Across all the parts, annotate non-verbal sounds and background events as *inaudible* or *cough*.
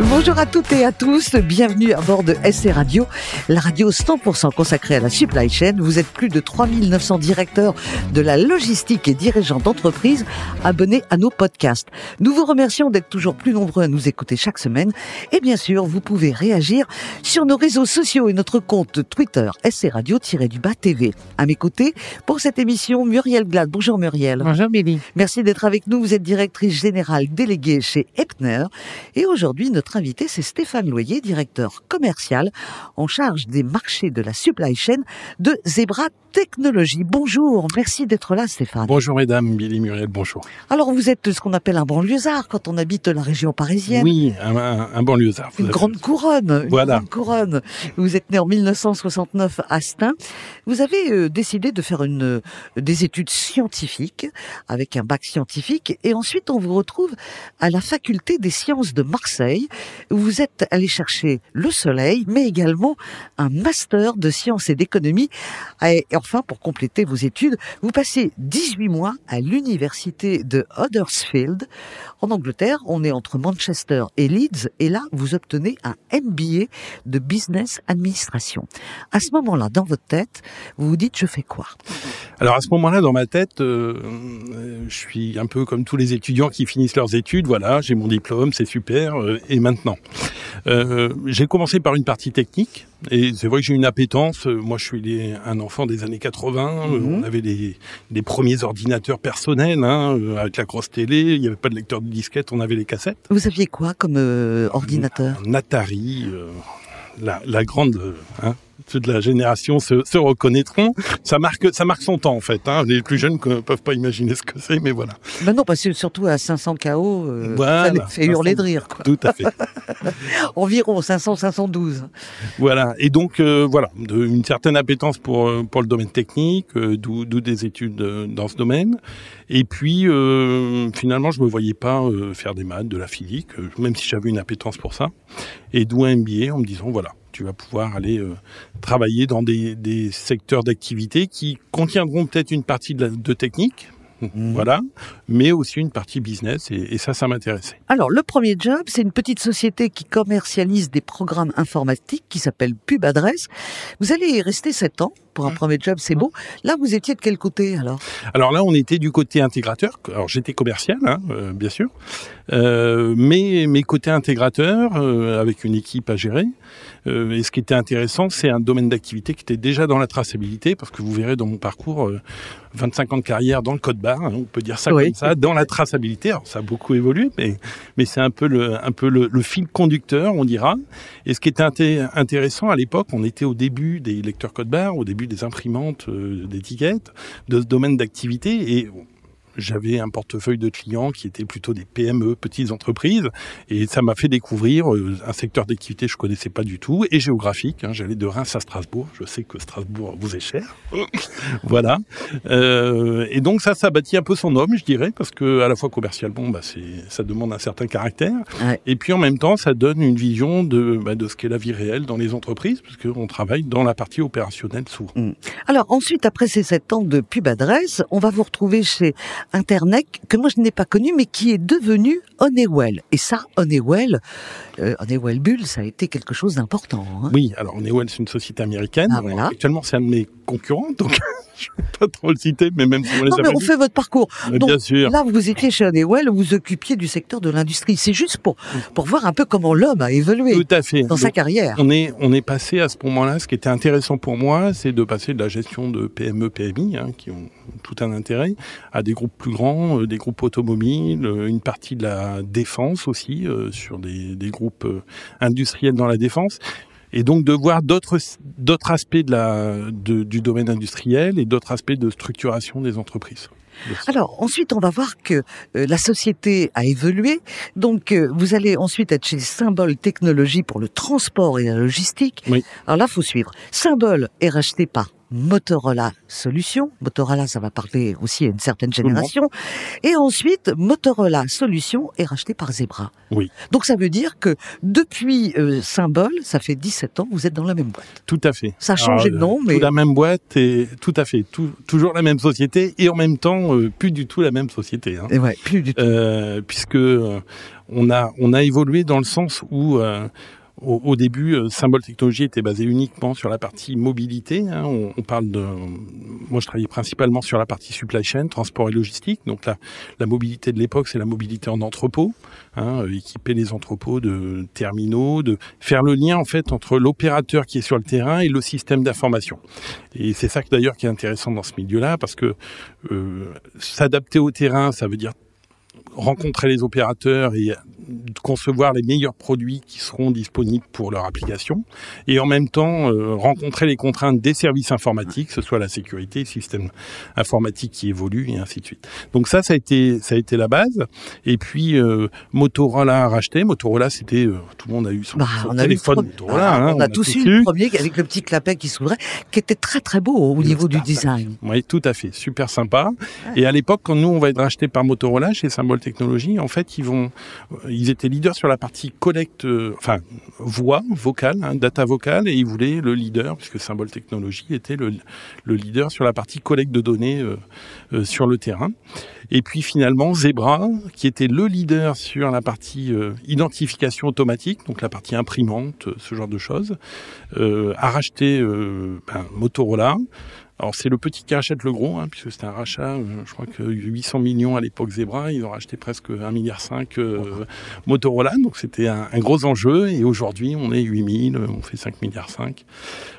Bonjour à toutes et à tous, bienvenue à bord de SC Radio, la radio 100% consacrée à la supply chain. Vous êtes plus de 3900 directeurs de la logistique et dirigeants d'entreprise abonnés à nos podcasts. Nous vous remercions d'être toujours plus nombreux à nous écouter chaque semaine et bien sûr, vous pouvez réagir sur nos réseaux sociaux et notre compte Twitter SC Radio-du-bas TV. À mes côtés, pour cette émission, Muriel Glad. Bonjour Muriel. Bonjour Billy. Merci d'être avec nous. Vous êtes directrice générale déléguée chez Epner et aujourd'hui, notre invité, c'est Stéphane Loyer, directeur commercial en charge des marchés de la supply chain de Zebra Technologies. Bonjour, merci d'être là Stéphane. Bonjour mesdames, Billy Muriel, bonjour. Alors vous êtes ce qu'on appelle un banlieusard quand on habite la région parisienne. Oui, un, un, un banlieusard. Une grande couronne. Une voilà. grande couronne. Vous êtes né en 1969 à Stein. Vous avez euh, décidé de faire une, euh, des études scientifiques avec un bac scientifique et ensuite on vous retrouve à la faculté des sciences de Marseille vous êtes allé chercher le soleil mais également un master de sciences et d'économie et enfin pour compléter vos études vous passez 18 mois à l'université de Huddersfield en Angleterre on est entre Manchester et Leeds et là vous obtenez un MBA de business administration à ce moment-là dans votre tête vous vous dites je fais quoi? Alors à ce moment-là, dans ma tête, euh, je suis un peu comme tous les étudiants qui finissent leurs études. Voilà, j'ai mon diplôme, c'est super. euh, maintenant, Euh, j'ai commencé par une partie technique. Et c'est vrai que j'ai une appétence. Euh, Moi, je suis les- un enfant des années 80. Euh, Mhm. On avait les, les premiers ordinateurs personnels, hein, avec la grosse télé. Il n'y avait pas de lecteur de disquette, on avait les cassettes. vous aviez quoi comme euh, ordinateur? Un Atari, euh, la, la grande, hein, ceux de la génération se, se reconnaîtront. Ça marque, ça marque son temps en fait. Hein. Les plus jeunes ne peuvent pas imaginer ce que c'est, mais voilà. Ben non, parce que surtout à 500 KO, euh, Voilà. ça les fait hurler de rire. Quoi. Tout à fait. *laughs* Environ 500-512. voilà. Et donc euh, voilà, de, une certaine appétence pour euh, pour le domaine technique, euh, d'où des études euh, dans ce domaine. Et puis euh, finalement, je me voyais pas faire des maths, de la physique, même si j'avais une appétence pour ça. Et d'où un MBA en me disant voilà, tu vas pouvoir aller euh, travailler dans des, des secteurs d'activité qui contiendront peut-être une partie de, la, de technique, Mhm. voilà, mais aussi une partie business. Et, et ça, ça m'intéressait. Alors, le premier job, c'est une petite société qui commercialise des programmes informatiques qui s'appelle Pub Adresse. Vous allez y rester 7 ans pour un Mhm. premier job, c'est beau. Là, vous étiez de quel côté alors? Alors là, on était du côté intégrateur. Alors j'étais commercial, hein, euh, bien sûr, euh, mais mes côtés intégrateur euh, avec une équipe à gérer. Et ce qui était intéressant, c'est un domaine d'activité qui était déjà dans la traçabilité, parce que vous verrez dans mon parcours, euh, 25 ans de carrière dans le code barre, hein, on peut dire ça Oui. comme ça, dans la traçabilité. Alors ça a beaucoup évolué, mais mais c'est un peu le un peu le, le fil conducteur, on dira. Et ce qui était inté- intéressant à l'époque, on était au début des lecteurs code barre, au début des imprimantes euh, d'étiquettes, de ce domaine d'activité, et j'avais un portefeuille de clients qui étaient plutôt des PME, petites entreprises, et ça m'a fait découvrir euh, un secteur d'activité que je connaissais pas du tout, et géographique. hein. J'allais de Reims à Strasbourg. Je sais que Strasbourg vous est cher. *laughs* voilà. Euh, et donc ça, ça bâtit un peu son homme, je dirais, parce que à la fois commercialement, bah, ça demande un certain caractère, Ouais. et puis en même temps, ça donne une vision de, bah, de ce qu'est la vie réelle dans les entreprises, parce qu'on travaille dans la partie opérationnelle souvent. Alors, ensuite, après ces 7 ans de Pub Adresse, on va vous retrouver chez Internet, que moi je n'ai pas connu, mais qui est devenu Honeywell. Et ça, Honeywell, euh, Honeywell Bull, ça a été quelque chose d'important. hein. Oui, alors Honeywell, c'est une société américaine. Ah, voilà. Actuellement, c'est un de mes concurrents, donc *laughs* je ne vais pas trop le citer, mais même si on les Non, mais on fait votre parcours. donc, bien sûr. Là, vous étiez chez Honeywell, vous vous occupiez du secteur de l'industrie. C'est juste pour, pour voir un peu comment l'homme a évolué Tout à fait. dans sa carrière. on est, on est passé à ce moment-là, ce qui était intéressant pour moi, c'est de passer de la gestion de PME, PMI, hein, qui ont tout un intérêt, à des groupes plus grands, euh, des groupes automobiles, euh, une partie de la défense aussi, euh, sur des, des groupes euh, industriels dans la défense. Et donc de voir d'autres d'autres aspects de la de, du domaine industriel et d'autres aspects de structuration des entreprises. Alors ensuite, on va voir que euh, la société a évolué. Donc euh, vous allez ensuite être chez Symbol Technologies pour le transport et la logistique. Oui. Alors là, faut suivre. Symbol est racheté par Motorola Solutions. Motorola, ça va parler aussi à une certaine génération. Et ensuite, Motorola Solutions est racheté par Zebra. Oui. Donc ça veut dire que depuis euh, Symbole, ça fait 17 ans, vous êtes dans la même boîte. Tout à fait. Ça a changé de nom, mais... Tout la même boîte et tout à fait. Tout, toujours la même société et en même temps, euh, plus du tout la même société. Hein. Et ouais, plus du tout. Euh, puisque euh, on a, on a évolué dans le sens où euh, au, début, euh, Symbole Technologie était basé uniquement sur la partie mobilité. Hein. On, parle de, moi, je travaillais principalement sur la partie supply chain, transport et logistique. Donc la, la mobilité de l'époque, c'est la mobilité en entrepôt, hein, équiper les entrepôts de terminaux, de faire le lien en fait entre l'opérateur qui est sur le terrain et le système d'information. Et c'est ça d'ailleurs qui est intéressant dans ce milieu-là, parce que euh, s'adapter au terrain, ça veut dire rencontrer les opérateurs et concevoir les meilleurs produits qui seront disponibles pour leur application et en même temps euh, rencontrer les contraintes des services informatiques, que ce soit la sécurité, le système informatique qui évolue et ainsi de suite. Donc ça, ça a été, ça a été la base. Et puis euh, Motorola a racheté. Motorola, c'était euh, tout le monde a eu son, bah, son téléphone a Motorola. Hein, on, on, a, tous eu le premier avec le petit clapet qui s'ouvrait, qui était très très beau au niveau du design. Oui, tout à fait, super sympa. Et à l'époque, quand nous on va être racheté par Motorola chez Symbol Technologies, en fait, ils vont, ils étaient leaders sur la partie collecte, euh, enfin voix vocale, hein, data vocale, et ils voulaient le leader puisque Symbol Technologies était le, le leader sur la partie collecte de données euh, euh, sur le terrain. Et puis finalement, Zebra, qui était le leader sur la partie euh, identification automatique, donc la partie imprimante, euh, ce genre de choses, euh, a racheté euh, ben, Motorola. Alors c'est le petit qui rachète le gros, hein, puisque c'était un rachat, euh, je crois que 800 millions à l'époque Zebra, ils ont racheté presque 1,5 milliard euh, Motorola, donc c'était un, un, gros enjeu, et aujourd'hui on est 8000, on fait 5 milliards 5,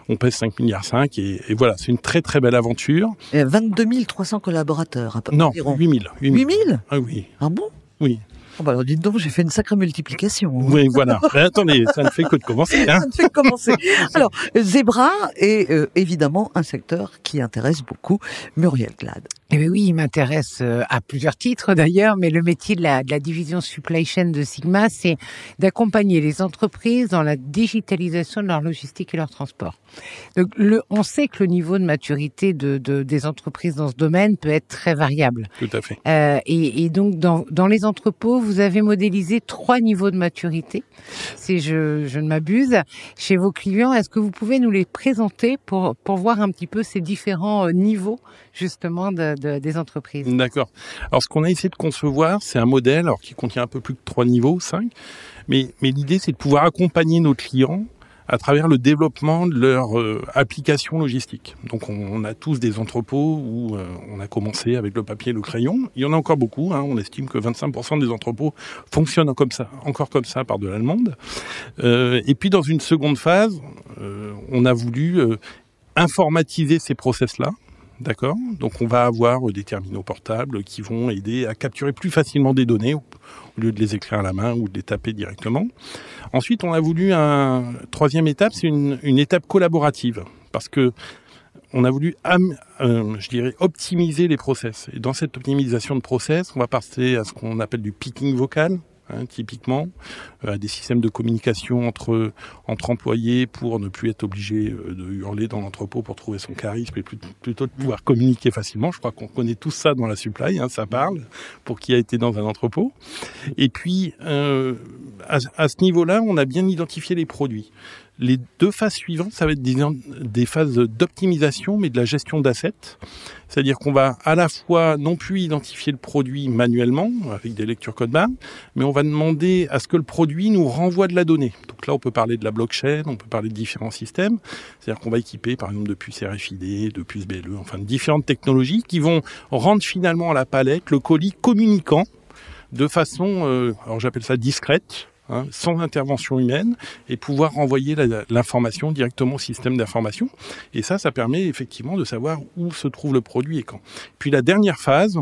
on pèse 5 milliards 5, et, et voilà, c'est une très très belle aventure. Et 22 300 collaborateurs, à peu Non, environ. 8000. 8000 Ah oui, Ah bon? Oui. Oh bah alors dites donc, j'ai fait une sacrée multiplication. Oui, voilà. Mais attendez, ça ne fait que de commencer. *laughs* Hein Ça ne fait que commencer. Alors, Zebra est euh, évidemment un secteur qui intéresse beaucoup Muriel Glad. Eh bien oui, il m'intéresse euh, à plusieurs titres *laughs* d'ailleurs, mais le métier de la, de la division supply chain de Sigma, c'est d'accompagner les entreprises dans la digitalisation de leur logistique et leur transport. Donc, le, on sait que le niveau de maturité de, de, des entreprises dans ce domaine peut être très variable. Tout à fait. Euh, et, et, donc, dans, dans les entrepôts, vous avez modélisé trois niveaux de maturité, si je, je ne m'abuse, chez vos clients. Est-ce que vous pouvez nous les présenter pour, pour voir un petit peu ces différents euh, niveaux, justement, de, de, des entreprises D'accord. Alors, ce qu'on a essayé de concevoir, c'est un modèle alors, qui contient un peu plus que trois niveaux, cinq. Mais, l'idée, c'est de pouvoir accompagner nos clients à travers le développement de leur euh, application logistique. Donc on, a tous des entrepôts où euh, on a commencé avec le papier et le crayon. Il y en a encore beaucoup. Hein. On estime que 25% des entrepôts fonctionnent comme ça, encore comme ça par de l'allemande. Euh, et puis dans une seconde phase, euh, on a voulu informatiser ces process-là. D'accord Donc on va avoir des terminaux portables qui vont aider à capturer plus facilement des données au lieu de les écrire à la main ou de les taper directement. Ensuite, on a voulu un troisième étape, c'est une, une, étape collaborative parce que on a voulu, euh, je dirais, optimiser les process. Et dans cette optimisation de process, on va passer à ce qu'on appelle du picking vocal, Hein, typiquement, euh, des systèmes de communication entre, entre employés pour ne plus être obligé euh, de hurler dans l'entrepôt pour trouver son charisme et plutôt de pouvoir communiquer facilement. Je crois qu'on connaît tout ça dans la supply, hein, ça parle, pour qui a été dans un entrepôt. Et puis, euh, à, à ce niveau-là, on a bien identifié les produits. Les deux phases suivantes, ça va être des, phases d'optimisation, mais de la gestion d'assets. C'est-à-dire qu'on va à la fois non plus identifier le produit manuellement, avec des lectures code barre, mais on va demander à ce que le produit nous renvoie de la donnée. Donc là, on peut parler de la blockchain, on peut parler de différents systèmes. C'est-à-dire qu'on va équiper, par exemple, de puces RFID, de puces BLE, enfin de différentes technologies qui vont rendre finalement à la palette le colis communicant de façon, euh, alors j'appelle ça discrète, Hein, sans intervention humaine et pouvoir renvoyer l'information directement au système d'information. Et ça, ça permet effectivement de savoir où se trouve le produit et quand. Puis la dernière phase,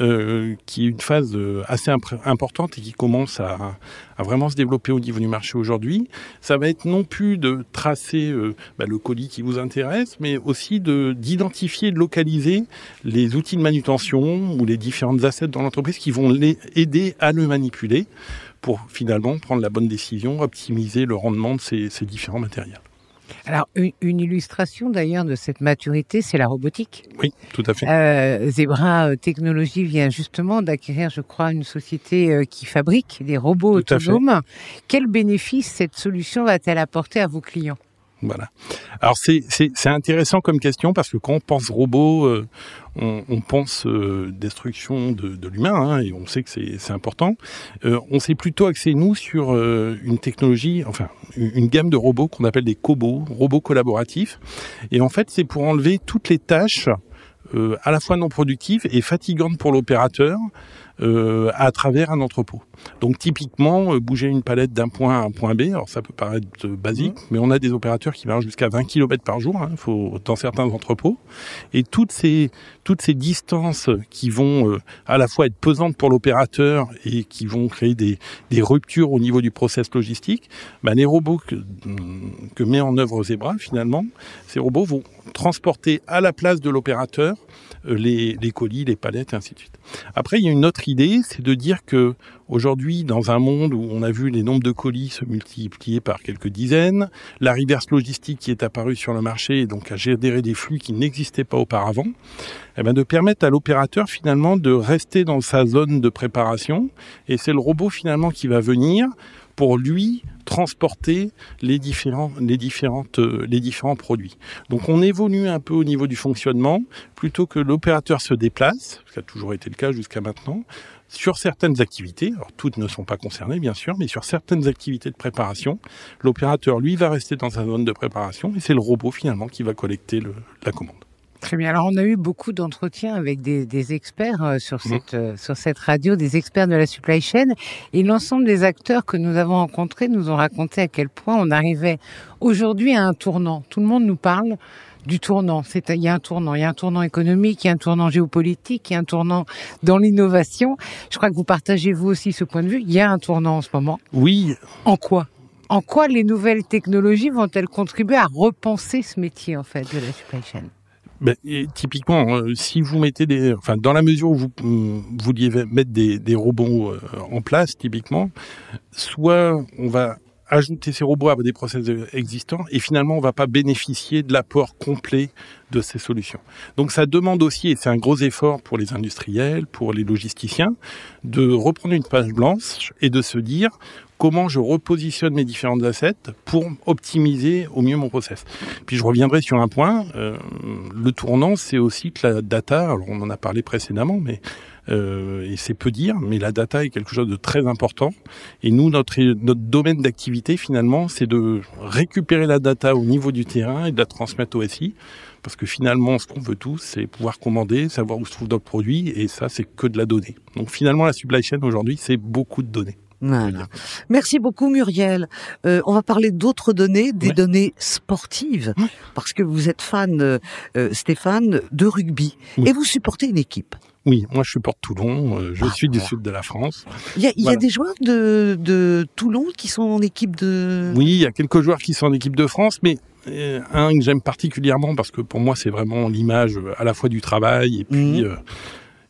euh, qui est une phase assez importante et qui commence à, vraiment se développer au niveau du marché aujourd'hui, ça va être non plus de tracer euh, bah, le colis qui vous intéresse, mais aussi d'identifier de localiser les outils de manutention ou les différentes assets dans l'entreprise qui vont les aider à le manipuler pour finalement prendre la bonne décision, optimiser le rendement de ces, ces différents matériels. Alors, une, une illustration d'ailleurs de cette maturité, c'est la robotique. Oui, tout à fait. Euh, Zebra euh, Technologies vient justement d'acquérir, je crois, une société euh, qui fabrique des robots Tout autonomes. Quel bénéfice cette solution va-t-elle apporter à vos clients? Alors c'est intéressant comme question parce que quand on pense robot, euh, on, pense euh, destruction de, l'humain hein, et on sait que c'est important. Euh, on s'est plutôt axé nous sur une technologie, enfin une, gamme de robots qu'on appelle des cobots, robots collaboratifs. Et en fait c'est pour enlever toutes les tâches à la fois non productives et fatigantes pour l'opérateur euh, à travers un entrepôt. Donc typiquement, euh, bouger une palette d'un point à un point B, alors ça peut paraître euh, basique, mais on a des opérateurs qui marchent jusqu'à 20 km par jour, hein, faut, dans certains entrepôts, et toutes ces, toutes ces distances qui vont euh, à la fois être pesantes pour l'opérateur et qui vont créer des, des ruptures au niveau du process logistique, bah, les robots que, que met en œuvre Zebra, finalement, ces robots vont transporter à la place de l'opérateur les, les colis, les palettes, et ainsi de suite. Après, il y a une autre c'est de dire que aujourd'hui, dans un monde où on a vu les nombres de colis se multiplier par quelques dizaines, la reverse logistique qui est apparue sur le marché et donc à gérer des flux qui n'existaient pas auparavant, eh ben de permettre à l'opérateur finalement de rester dans sa zone de préparation. Et c'est le robot finalement qui va venir pour lui transporter les différents les différentes euh, les différents produits. Donc on évolue un peu au niveau du fonctionnement plutôt que l'opérateur se déplace, ce qui a toujours été le cas jusqu'à maintenant, sur certaines activités, alors toutes ne sont pas concernées bien sûr, mais sur certaines activités de préparation, l'opérateur lui va rester dans sa zone de préparation et c'est le robot finalement qui va collecter le, la commande. Très bien. Alors, on a eu beaucoup d'entretiens avec des, des experts euh, sur Mhm. cette euh, sur cette radio, des experts de la supply chain, et l'ensemble des acteurs que nous avons rencontrés nous ont raconté à quel point on arrivait aujourd'hui à un tournant. Tout le monde nous parle du tournant. C'est il y a un tournant, il y a un tournant économique, il y a un tournant géopolitique, il y a un tournant dans l'innovation. Je crois que vous partagez vous aussi ce point de vue. Il y a un tournant en ce moment. Oui, En quoi? En quoi les nouvelles technologies vont-elles contribuer à repenser ce métier en fait de la supply chain? Ben, typiquement, euh, si vous mettez des, enfin, dans la mesure où vous vouliez mettre des, robots euh, en place, typiquement, soit on va ajouter ces robots à des process existants et finalement on va pas bénéficier de l'apport complet de ces solutions. Donc ça demande aussi, et c'est un gros effort pour les industriels, pour les logisticiens, de reprendre une page blanche et de se dire comment je repositionne mes différentes assets pour optimiser au mieux mon process. Puis je reviendrai sur un point, euh, le tournant c'est aussi que la data, alors on en a parlé précédemment, mais euh, et c'est peu dire, mais la data est quelque chose de très important. Et nous, notre, notre domaine d'activité, finalement, c'est de récupérer la data au niveau du terrain et de la transmettre au SI. Parce que finalement, ce qu'on veut tous, c'est pouvoir commander, savoir où se trouve notre produit, et ça, c'est que de la donnée. Donc finalement, la supply chain aujourd'hui, c'est beaucoup de données. Voilà. Merci beaucoup Muriel. Euh, on va parler d'autres données, des Ouais. données sportives, Ouais. parce que vous êtes fan, euh, euh, Stéphane, de rugby, Oui. et vous supportez une équipe. Oui, moi je supporte Toulon, euh, je Ah, suis du sud de la France. Il y a, y des joueurs de, de Toulon qui sont en équipe de... Oui, il y a quelques joueurs qui sont en équipe de France, mais un que j'aime particulièrement parce que pour moi c'est vraiment l'image à la fois du travail et puis Mhm.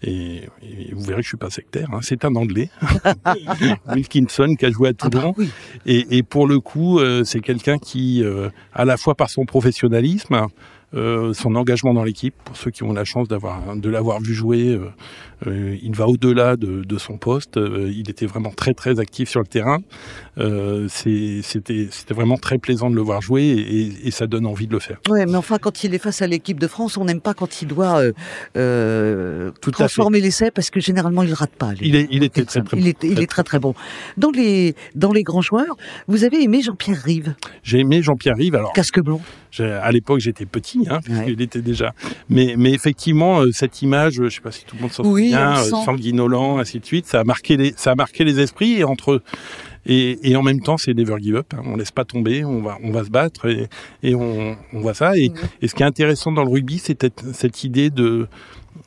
Et, et vous verrez que je suis pas sectaire. hein, c'est un Anglais, *laughs* Wilkinson, qui a joué à Ah bah Toulon. oui. Et, et pour le coup, euh, c'est quelqu'un qui, euh, à la fois par son professionnalisme, euh, son engagement dans l'équipe, pour ceux qui ont la chance d'avoir de l'avoir vu jouer, il va au-delà de, de son poste. Il était vraiment très très actif sur le terrain. Euh, C'était vraiment très plaisant de le voir jouer et, et- ça donne envie de le faire. Ouais, mais enfin, quand il est face à l'équipe de France, on n'aime pas quand il doit euh, euh, Tout transformer l'essai parce que généralement il rate pas. Il, est, il était très très il il est très très bon. Dans les dans les grands joueurs, vous avez aimé Jean-Pierre Rive, J'ai aimé Jean-Pierre Rive. Alors casque blond. À l'époque, j'étais petit, hein, Ouais. qu'il était déjà. Mais, mais effectivement, euh, cette image, je sais pas si tout le monde s'en Oui, souvient, euh, sanguinolent, ainsi de suite, ça a marqué les, ça a marqué les esprits et entre et, et en même temps, c'est never give up. Hein, on laisse pas tomber, on va, on va se battre et, et on, on voit ça. Et, Mhm. et ce qui est intéressant dans le rugby, c'est cette, cette idée de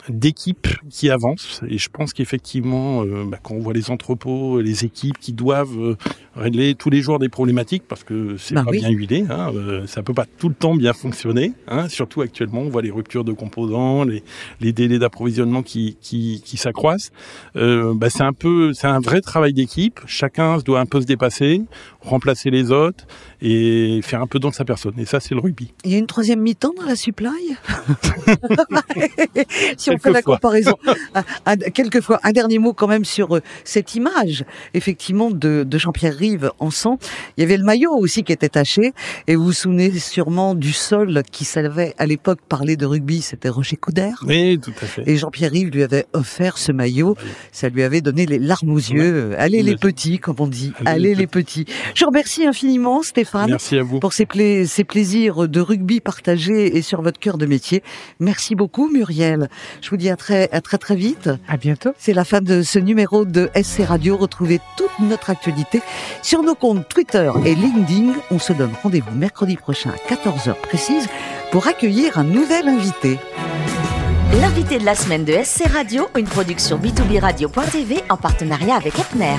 d'équipes qui avancent. Et je pense qu'effectivement, euh, bah, quand on voit les entrepôts, les équipes qui doivent euh, régler tous les jours des problématiques, parce que c'est Bah pas oui. bien huilé, hein, euh, ça peut pas tout le temps bien fonctionner. Hein, surtout actuellement, on voit les ruptures de composants, les, les délais d'approvisionnement qui, qui, qui s'accroissent. Euh, bah, c'est un peu, c'est un vrai travail d'équipe. Chacun doit un peu se dépasser, remplacer les autres et faire un peu dans de sa personne. Et ça, c'est le rugby. Il y a une troisième mi-temps dans la supply *laughs* *laughs* Si on fait la comparaison, quelquefois, un dernier mot quand même sur euh, cette image, effectivement, de, de Jean-Pierre Rive en sang. Il y avait le maillot aussi qui était taché, et vous vous souvenez sûrement du sol qui savait à l'époque parler de rugby, c'était Roger Coudert. Oui, tout à fait. Et Jean-Pierre Rive lui avait offert ce maillot. Ça lui avait donné les larmes aux yeux. Allez les petits, comme on dit. Allez Allez les les petits. Je remercie infiniment Stéphane Merci à vous. pour ces, pla- ces plaisirs de rugby partagés et sur votre cœur de métier. Merci beaucoup Muriel. Je vous dis à très, à très très vite. À bientôt. C'est la fin de ce numéro de SC Radio. Retrouvez toute notre actualité sur nos comptes Twitter et LinkedIn. On se donne rendez-vous mercredi prochain à 14h précise pour accueillir un nouvel invité. L'invité de la semaine de SC Radio, une production b2b radio.tv en partenariat avec Epner.